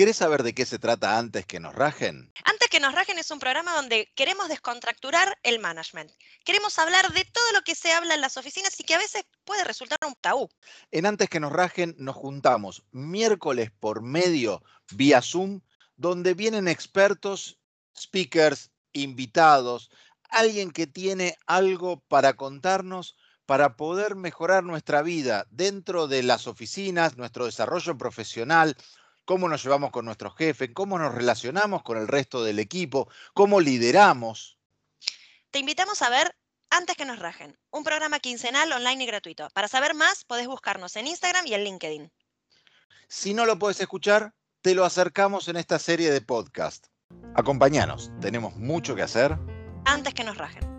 ¿Querés saber de qué se trata antes que nos rajen? Antes que nos rajen es un programa donde queremos descontracturar el management. Queremos hablar de todo lo que se habla en las oficinas y que a veces puede resultar un tabú. En Antes que nos rajen nos juntamos miércoles por medio vía Zoom, donde vienen expertos, speakers, invitados, alguien que tiene algo para contarnos para poder mejorar nuestra vida dentro de las oficinas, nuestro desarrollo profesional, cómo nos llevamos con nuestro jefe, cómo nos relacionamos con el resto del equipo, cómo lideramos. Te invitamos a ver Antes que nos rajen, un programa quincenal online y gratuito. Para saber más, podés buscarnos en Instagram y en LinkedIn. Si no lo puedes escuchar, te lo acercamos en esta serie de podcast. Acompáñanos, tenemos mucho que hacer. Antes que nos rajen.